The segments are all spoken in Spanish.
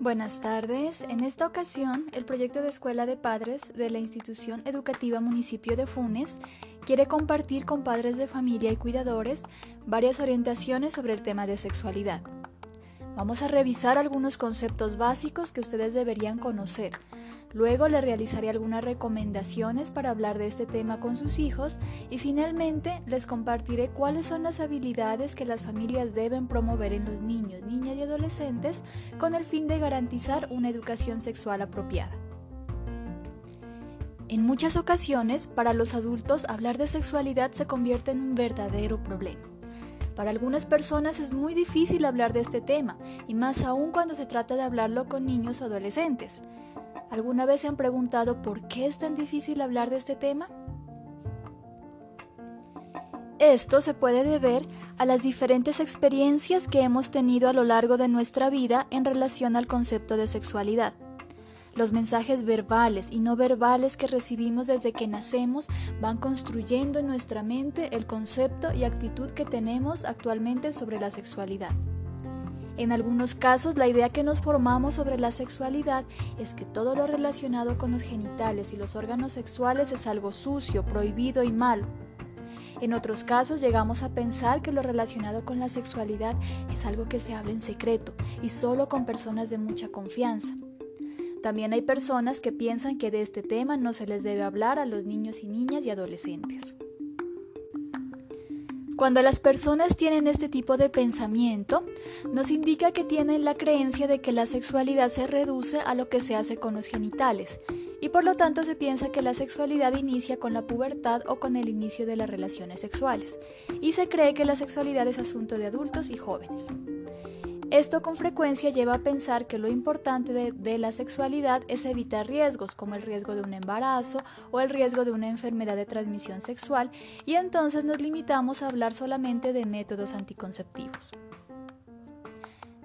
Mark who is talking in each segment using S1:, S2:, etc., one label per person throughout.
S1: Buenas tardes. En esta ocasión, el proyecto de escuela de padres de la institución educativa municipio de Funes quiere compartir con padres de familia y cuidadores varias orientaciones sobre el tema de sexualidad. Vamos a revisar algunos conceptos básicos que ustedes deberían conocer Luego le realizaré algunas recomendaciones para hablar de este tema con sus hijos y finalmente les compartiré cuáles son las habilidades que las familias deben promover en los niños, niñas y adolescentes con el fin de garantizar una educación sexual apropiada. En muchas ocasiones, para los adultos, hablar de sexualidad se convierte en un verdadero problema. Para algunas personas es muy difícil hablar de este tema, y más aún cuando se trata de hablarlo con niños o adolescentes. ¿Alguna vez se han preguntado por qué es tan difícil hablar de este tema? Esto se puede deber a las diferentes experiencias que hemos tenido a lo largo de nuestra vida en relación al concepto de sexualidad. Los mensajes verbales y no verbales que recibimos desde que nacemos van construyendo en nuestra mente el concepto y actitud que tenemos actualmente sobre la sexualidad. En algunos casos, la idea que nos formamos sobre la sexualidad es que todo lo relacionado con los genitales y los órganos sexuales es algo sucio, prohibido y malo. En otros casos llegamos a pensar que lo relacionado con la sexualidad es algo que se habla en secreto y solo con personas de mucha confianza. También hay personas que piensan que de este tema no se les debe hablar a los niños y niñas y adolescentes. Cuando las personas tienen este tipo de pensamiento, nos indica que tienen la creencia de que la sexualidad se reduce a lo que se hace con los genitales, y por lo tanto se piensa que la sexualidad inicia con la pubertad o con el inicio de las relaciones sexuales, y se cree que la sexualidad es asunto de adultos y jóvenes. Esto con frecuencia lleva a pensar que lo importante de, la sexualidad es evitar riesgos como el riesgo de un embarazo o el riesgo de una enfermedad de transmisión sexual y entonces nos limitamos a hablar solamente de métodos anticonceptivos.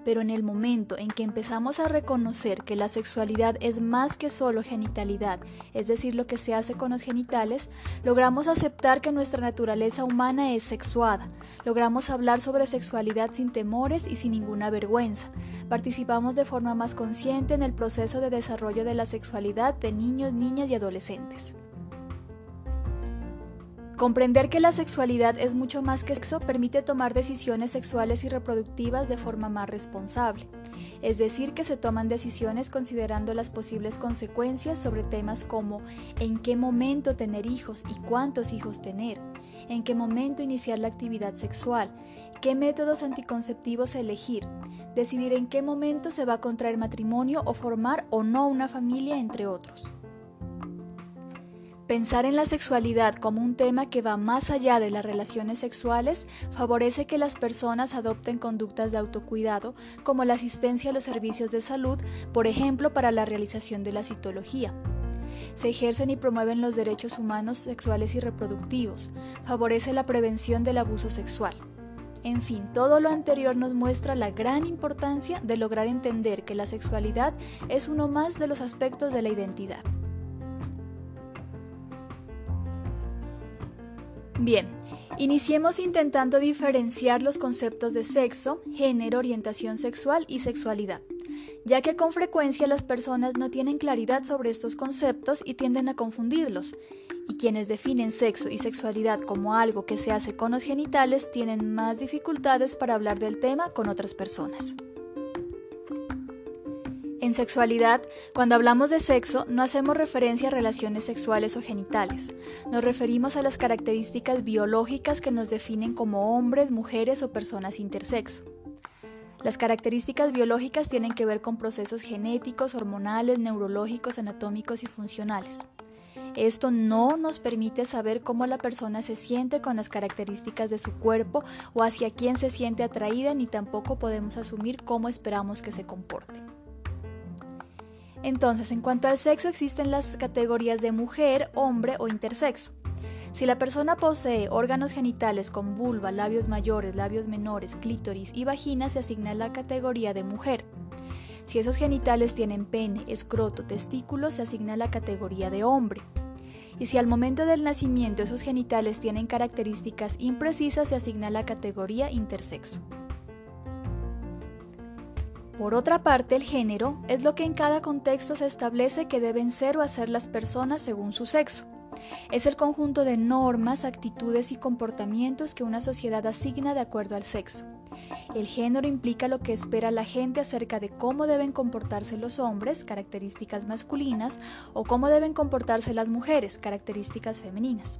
S1: Pero en el momento en que empezamos a reconocer que la sexualidad es más que solo genitalidad, es decir, lo que se hace con los genitales, logramos aceptar que nuestra naturaleza humana es sexuada, logramos hablar sobre sexualidad sin temores y sin ninguna vergüenza, participamos de forma más consciente en el proceso de desarrollo de la sexualidad de niños, niñas y adolescentes. Comprender que la sexualidad es mucho más que sexo permite tomar decisiones sexuales y reproductivas de forma más responsable, es decir, que se toman decisiones considerando las posibles consecuencias sobre temas como en qué momento tener hijos y cuántos hijos tener, en qué momento iniciar la actividad sexual, qué métodos anticonceptivos elegir, decidir en qué momento se va a contraer matrimonio o formar o no una familia, entre otros. Pensar en la sexualidad como un tema que va más allá de las relaciones sexuales favorece que las personas adopten conductas de autocuidado como la asistencia a los servicios de salud, por ejemplo, para la realización de la citología. Se ejercen y promueven los derechos humanos sexuales y reproductivos, favorece la prevención del abuso sexual. En fin, todo lo anterior nos muestra la gran importancia de lograr entender que la sexualidad es uno más de los aspectos de la identidad. Bien, iniciemos intentando diferenciar los conceptos de sexo, género, orientación sexual y sexualidad, ya que con frecuencia las personas no tienen claridad sobre estos conceptos y tienden a confundirlos, y quienes definen sexo y sexualidad como algo que se hace con los genitales tienen más dificultades para hablar del tema con otras personas. En sexualidad, cuando hablamos de sexo, no hacemos referencia a relaciones sexuales o genitales. Nos referimos a las características biológicas que nos definen como hombres, mujeres o personas intersexo. Las características biológicas tienen que ver con procesos genéticos, hormonales, neurológicos, anatómicos y funcionales. Esto no nos permite saber cómo la persona se siente con las características de su cuerpo o hacia quién se siente atraída, ni tampoco podemos asumir cómo esperamos que se comporte. Entonces, en cuanto al sexo, existen las categorías de mujer, hombre o intersexo. Si la persona posee órganos genitales con vulva, labios mayores, labios menores, clítoris y vagina, se asigna la categoría de mujer. Si esos genitales tienen pene, escroto, testículos, se asigna la categoría de hombre. Y si al momento del nacimiento esos genitales tienen características imprecisas, se asigna la categoría intersexo. Por otra parte, el género es lo que en cada contexto se establece que deben ser o hacer las personas según su sexo. Es el conjunto de normas, actitudes y comportamientos que una sociedad asigna de acuerdo al sexo. El género implica lo que espera la gente acerca de cómo deben comportarse los hombres, características masculinas, o cómo deben comportarse las mujeres, características femeninas.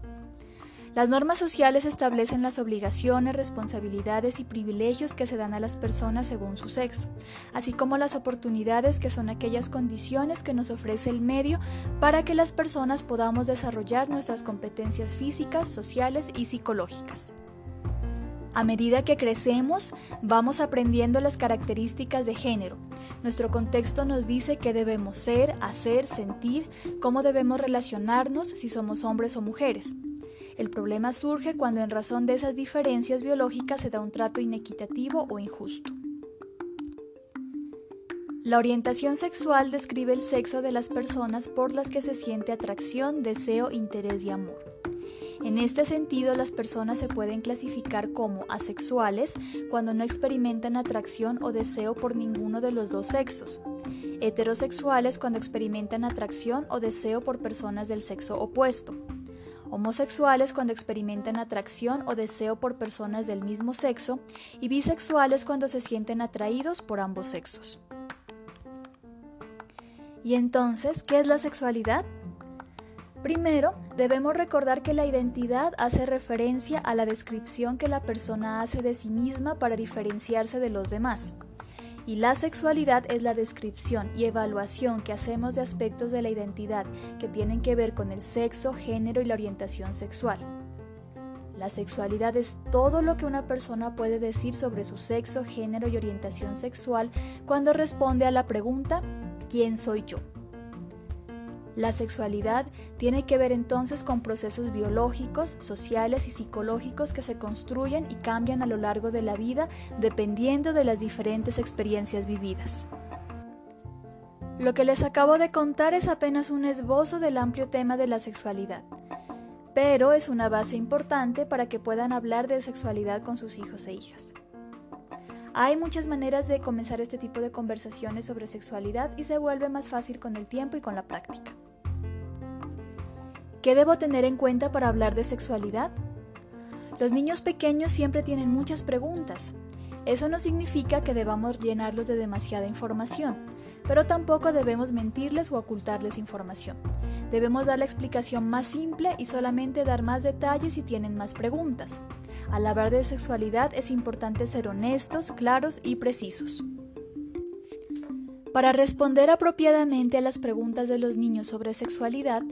S1: Las normas sociales establecen las obligaciones, responsabilidades y privilegios que se dan a las personas según su sexo, así como las oportunidades que son aquellas condiciones que nos ofrece el medio para que las personas podamos desarrollar nuestras competencias físicas, sociales y psicológicas. A medida que crecemos, vamos aprendiendo las características de género. Nuestro contexto nos dice qué debemos ser, hacer, sentir, cómo debemos relacionarnos si somos hombres o mujeres. El problema surge cuando en razón de esas diferencias biológicas se da un trato inequitativo o injusto. La orientación sexual describe el sexo de las personas por las que se siente atracción, deseo, interés y amor. En este sentido, las personas se pueden clasificar como asexuales cuando no experimentan atracción o deseo por ninguno de los dos sexos, heterosexuales cuando experimentan atracción o deseo por personas del sexo opuesto, homosexuales cuando experimentan atracción o deseo por personas del mismo sexo y bisexuales cuando se sienten atraídos por ambos sexos. ¿Y entonces qué es la sexualidad? Primero, debemos recordar que la identidad hace referencia a la descripción que la persona hace de sí misma para diferenciarse de los demás y la sexualidad es la descripción y evaluación que hacemos de aspectos de la identidad que tienen que ver con el sexo, género y la orientación sexual. La sexualidad es todo lo que una persona puede decir sobre su sexo, género y orientación sexual cuando responde a la pregunta ¿quién soy yo? La sexualidad tiene que ver entonces con procesos biológicos, sociales y psicológicos que se construyen y cambian a lo largo de la vida dependiendo de las diferentes experiencias vividas. Lo que les acabo de contar es apenas un esbozo del amplio tema de la sexualidad, pero es una base importante para que puedan hablar de sexualidad con sus hijos e hijas. Hay muchas maneras de comenzar este tipo de conversaciones sobre sexualidad y se vuelve más fácil con el tiempo y con la práctica. ¿Qué debo tener en cuenta para hablar de sexualidad? Los niños pequeños siempre tienen muchas preguntas. Eso no significa que debamos llenarlos de demasiada información, pero tampoco debemos mentirles o ocultarles información. Debemos dar la explicación más simple y solamente dar más detalles si tienen más preguntas. Al hablar de sexualidad es importante ser honestos, claros y precisos. Para responder apropiadamente a las preguntas de los niños sobre sexualidad,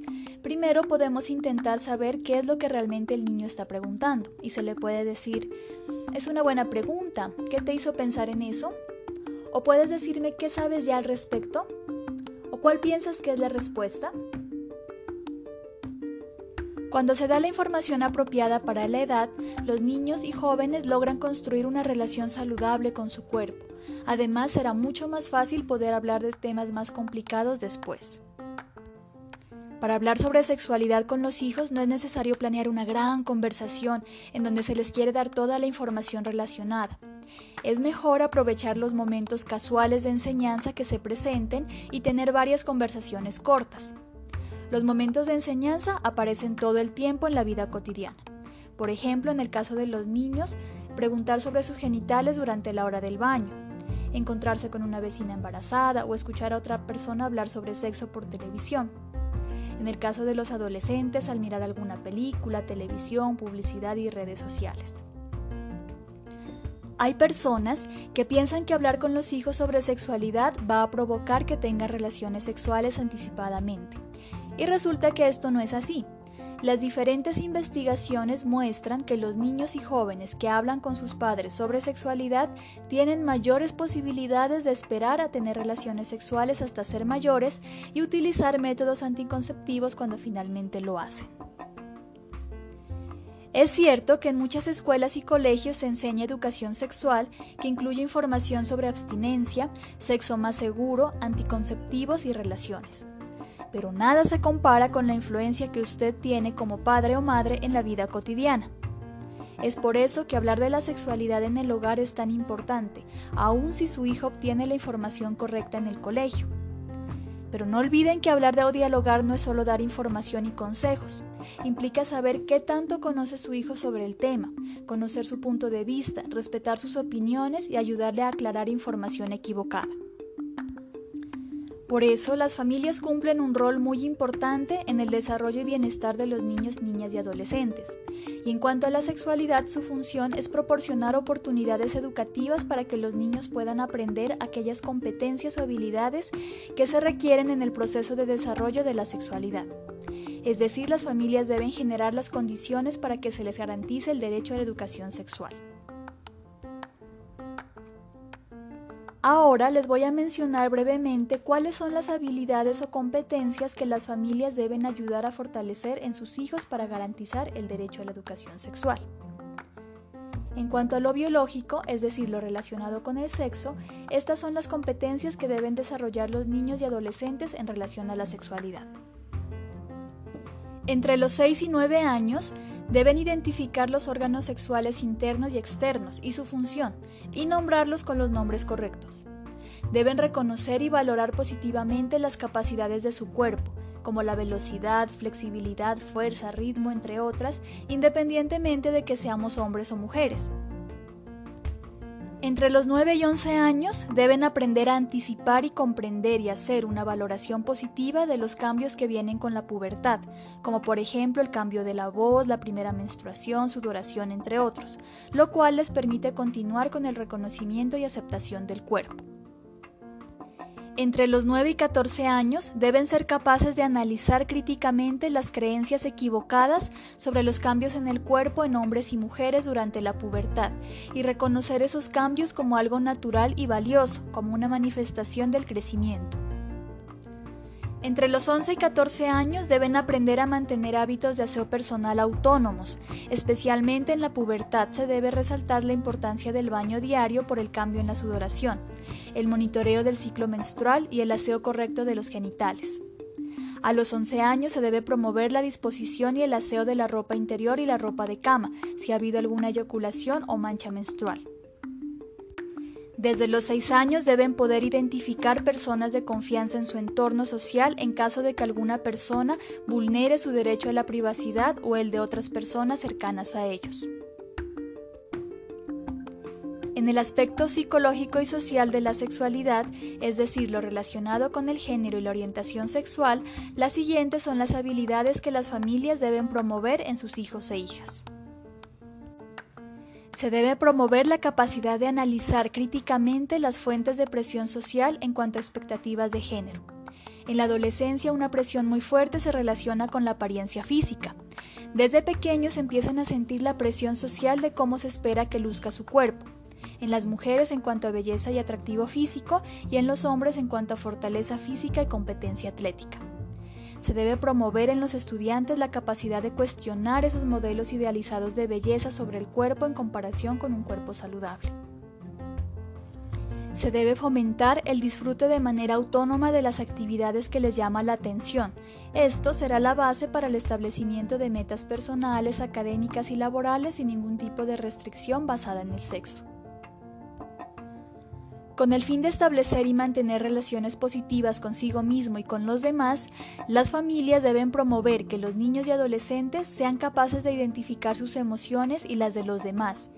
S1: primero podemos intentar saber qué es lo que realmente el niño está preguntando y se le puede decir, es una buena pregunta, ¿qué te hizo pensar en eso? ¿O puedes decirme qué sabes ya al respecto? ¿O cuál piensas que es la respuesta? Cuando se da la información apropiada para la edad, los niños y jóvenes logran construir una relación saludable con su cuerpo Además, será mucho más fácil poder hablar de temas más complicados después. Para hablar sobre sexualidad con los hijos no es necesario planear una gran conversación en donde se les quiere dar toda la información relacionada. Es mejor aprovechar los momentos casuales de enseñanza que se presenten y tener varias conversaciones cortas. Los momentos de enseñanza aparecen todo el tiempo en la vida cotidiana. Por ejemplo, en el caso de los niños, preguntar sobre sus genitales durante la hora del baño encontrarse con una vecina embarazada o escuchar a otra persona hablar sobre sexo por televisión. En el caso de los adolescentes, al mirar alguna película, televisión, publicidad y redes sociales. Hay personas que piensan que hablar con los hijos sobre sexualidad va a provocar que tengan relaciones sexuales anticipadamente. Y resulta que esto no es así. Las diferentes investigaciones muestran que los niños y jóvenes que hablan con sus padres sobre sexualidad tienen mayores posibilidades de esperar a tener relaciones sexuales hasta ser mayores y utilizar métodos anticonceptivos cuando finalmente lo hacen. Es cierto que en muchas escuelas y colegios se enseña educación sexual que incluye información sobre abstinencia, sexo más seguro, anticonceptivos y relaciones pero nada se compara con la influencia que usted tiene como padre o madre en la vida cotidiana. Es por eso que hablar de la sexualidad en el hogar es tan importante, aun si su hijo obtiene la información correcta en el colegio. Pero no olviden que hablar de o dialogar no es solo dar información y consejos. Implica saber qué tanto conoce su hijo sobre el tema, conocer su punto de vista, respetar sus opiniones y ayudarle a aclarar información equivocada. Por eso, las familias cumplen un rol muy importante en el desarrollo y bienestar de los niños, niñas y adolescentes. Y en cuanto a la sexualidad, su función es proporcionar oportunidades educativas para que los niños puedan aprender aquellas competencias o habilidades que se requieren en el proceso de desarrollo de la sexualidad. Es decir, las familias deben generar las condiciones para que se les garantice el derecho a la educación sexual. Ahora les voy a mencionar brevemente cuáles son las habilidades o competencias que las familias deben ayudar a fortalecer en sus hijos para garantizar el derecho a la educación sexual. En cuanto a lo biológico, es decir, lo relacionado con el sexo, estas son las competencias que deben desarrollar los niños y adolescentes en relación a la sexualidad. Entre los 6 y 9 años, Deben identificar los órganos sexuales internos y externos y su función, y nombrarlos con los nombres correctos. Deben reconocer y valorar positivamente las capacidades de su cuerpo, como la velocidad, flexibilidad, fuerza, ritmo, entre otras, independientemente de que seamos hombres o mujeres. Entre los 9 y 11 años deben aprender a anticipar y comprender y hacer una valoración positiva de los cambios que vienen con la pubertad, como por ejemplo el cambio de la voz, la primera menstruación, sudoración, entre otros, lo cual les permite continuar con el reconocimiento y aceptación del cuerpo. Entre los 9 y 14 años deben ser capaces de analizar críticamente las creencias equivocadas sobre los cambios en el cuerpo en hombres y mujeres durante la pubertad y reconocer esos cambios como algo natural y valioso, como una manifestación del crecimiento. Entre los 11 y 14 años deben aprender a mantener hábitos de aseo personal autónomos. Especialmente en la pubertad se debe resaltar la importancia del baño diario por el cambio en la sudoración, el monitoreo del ciclo menstrual y el aseo correcto de los genitales. A los 11 años se debe promover la disposición y el aseo de la ropa interior y la ropa de cama, si ha habido alguna eyaculación o mancha menstrual. Desde los seis años deben poder identificar personas de confianza en su entorno social en caso de que alguna persona vulnere su derecho a la privacidad o el de otras personas cercanas a ellos. En el aspecto psicológico y social de la sexualidad, es decir, lo relacionado con el género y la orientación sexual, las siguientes son las habilidades que las familias deben promover en sus hijos e hijas. Se debe promover la capacidad de analizar críticamente las fuentes de presión social en cuanto a expectativas de género. En la adolescencia una presión muy fuerte se relaciona con la apariencia física. Desde pequeños empiezan a sentir la presión social de cómo se espera que luzca su cuerpo. En las mujeres en cuanto a belleza y atractivo físico y en los hombres en cuanto a fortaleza física y competencia atlética. Se debe promover en los estudiantes la capacidad de cuestionar esos modelos idealizados de belleza sobre el cuerpo en comparación con un cuerpo saludable. Se debe fomentar el disfrute de manera autónoma de las actividades que les llama la atención. Esto será la base para el establecimiento de metas personales, académicas y laborales sin ningún tipo de restricción basada en el sexo. Con el fin de establecer y mantener relaciones positivas consigo mismo y con los demás, las familias deben promover que los niños y adolescentes sean capaces de identificar sus emociones y las de los demás,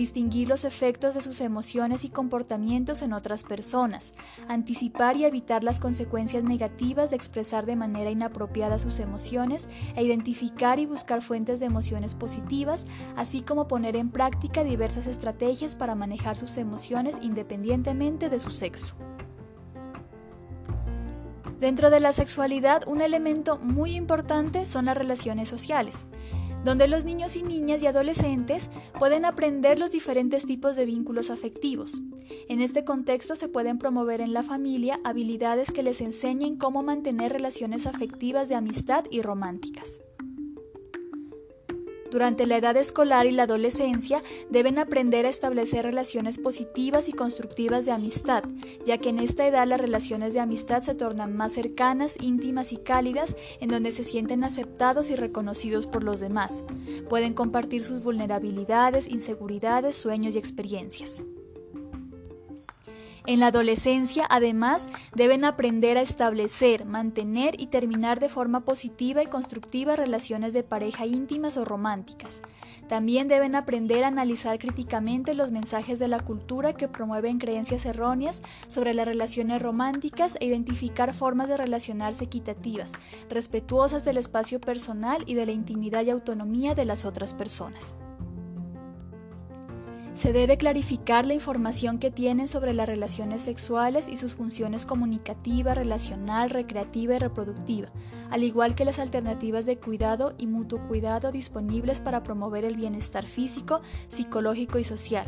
S1: distinguir los efectos de sus emociones y comportamientos en otras personas, anticipar y evitar las consecuencias negativas de expresar de manera inapropiada sus emociones e identificar y buscar fuentes de emociones positivas, así como poner en práctica diversas estrategias para manejar sus emociones independientemente de su sexo. Dentro de la sexualidad, un elemento muy importante son las relaciones sociales donde los niños y niñas y adolescentes pueden aprender los diferentes tipos de vínculos afectivos. En este contexto se pueden promover en la familia habilidades que les enseñen cómo mantener relaciones afectivas de amistad y románticas. Durante la edad escolar y la adolescencia deben aprender a establecer relaciones positivas y constructivas de amistad, ya que en esta edad las relaciones de amistad se tornan más cercanas, íntimas y cálidas, en donde se sienten aceptados y reconocidos por los demás. Pueden compartir sus vulnerabilidades, inseguridades, sueños y experiencias. En la adolescencia, además, deben aprender a establecer, mantener y terminar de forma positiva y constructiva relaciones de pareja íntimas o románticas. También deben aprender a analizar críticamente los mensajes de la cultura que promueven creencias erróneas sobre las relaciones románticas e identificar formas de relacionarse equitativas, respetuosas del espacio personal y de la intimidad y autonomía de las otras personas. Se debe clarificar la información que tienen sobre las relaciones sexuales y sus funciones comunicativa, relacional, recreativa y reproductiva, al igual que las alternativas de cuidado y mutuo cuidado disponibles para promover el bienestar físico, psicológico y social.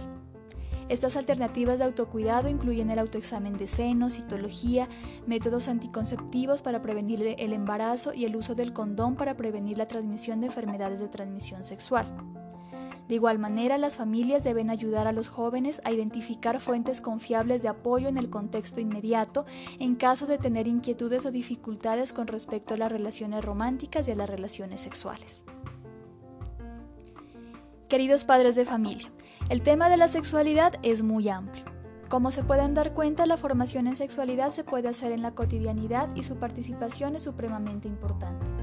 S1: Estas alternativas de autocuidado incluyen el autoexamen de seno, citología, métodos anticonceptivos para prevenir el embarazo y el uso del condón para prevenir la transmisión de enfermedades de transmisión sexual. De igual manera, las familias deben ayudar a los jóvenes a identificar fuentes confiables de apoyo en el contexto inmediato en caso de tener inquietudes o dificultades con respecto a las relaciones románticas y a las relaciones sexuales. Queridos padres de familia, el tema de la sexualidad es muy amplio. Como se pueden dar cuenta, la formación en sexualidad se puede hacer en la cotidianidad y su participación es supremamente importante.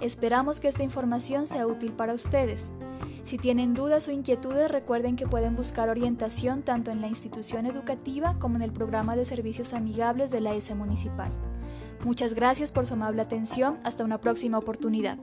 S1: Esperamos que esta información sea útil para ustedes. Si tienen dudas o inquietudes, recuerden que pueden buscar orientación tanto en la institución educativa como en el programa de servicios amigables de la ESE municipal. Muchas gracias por su amable atención. Hasta una próxima oportunidad.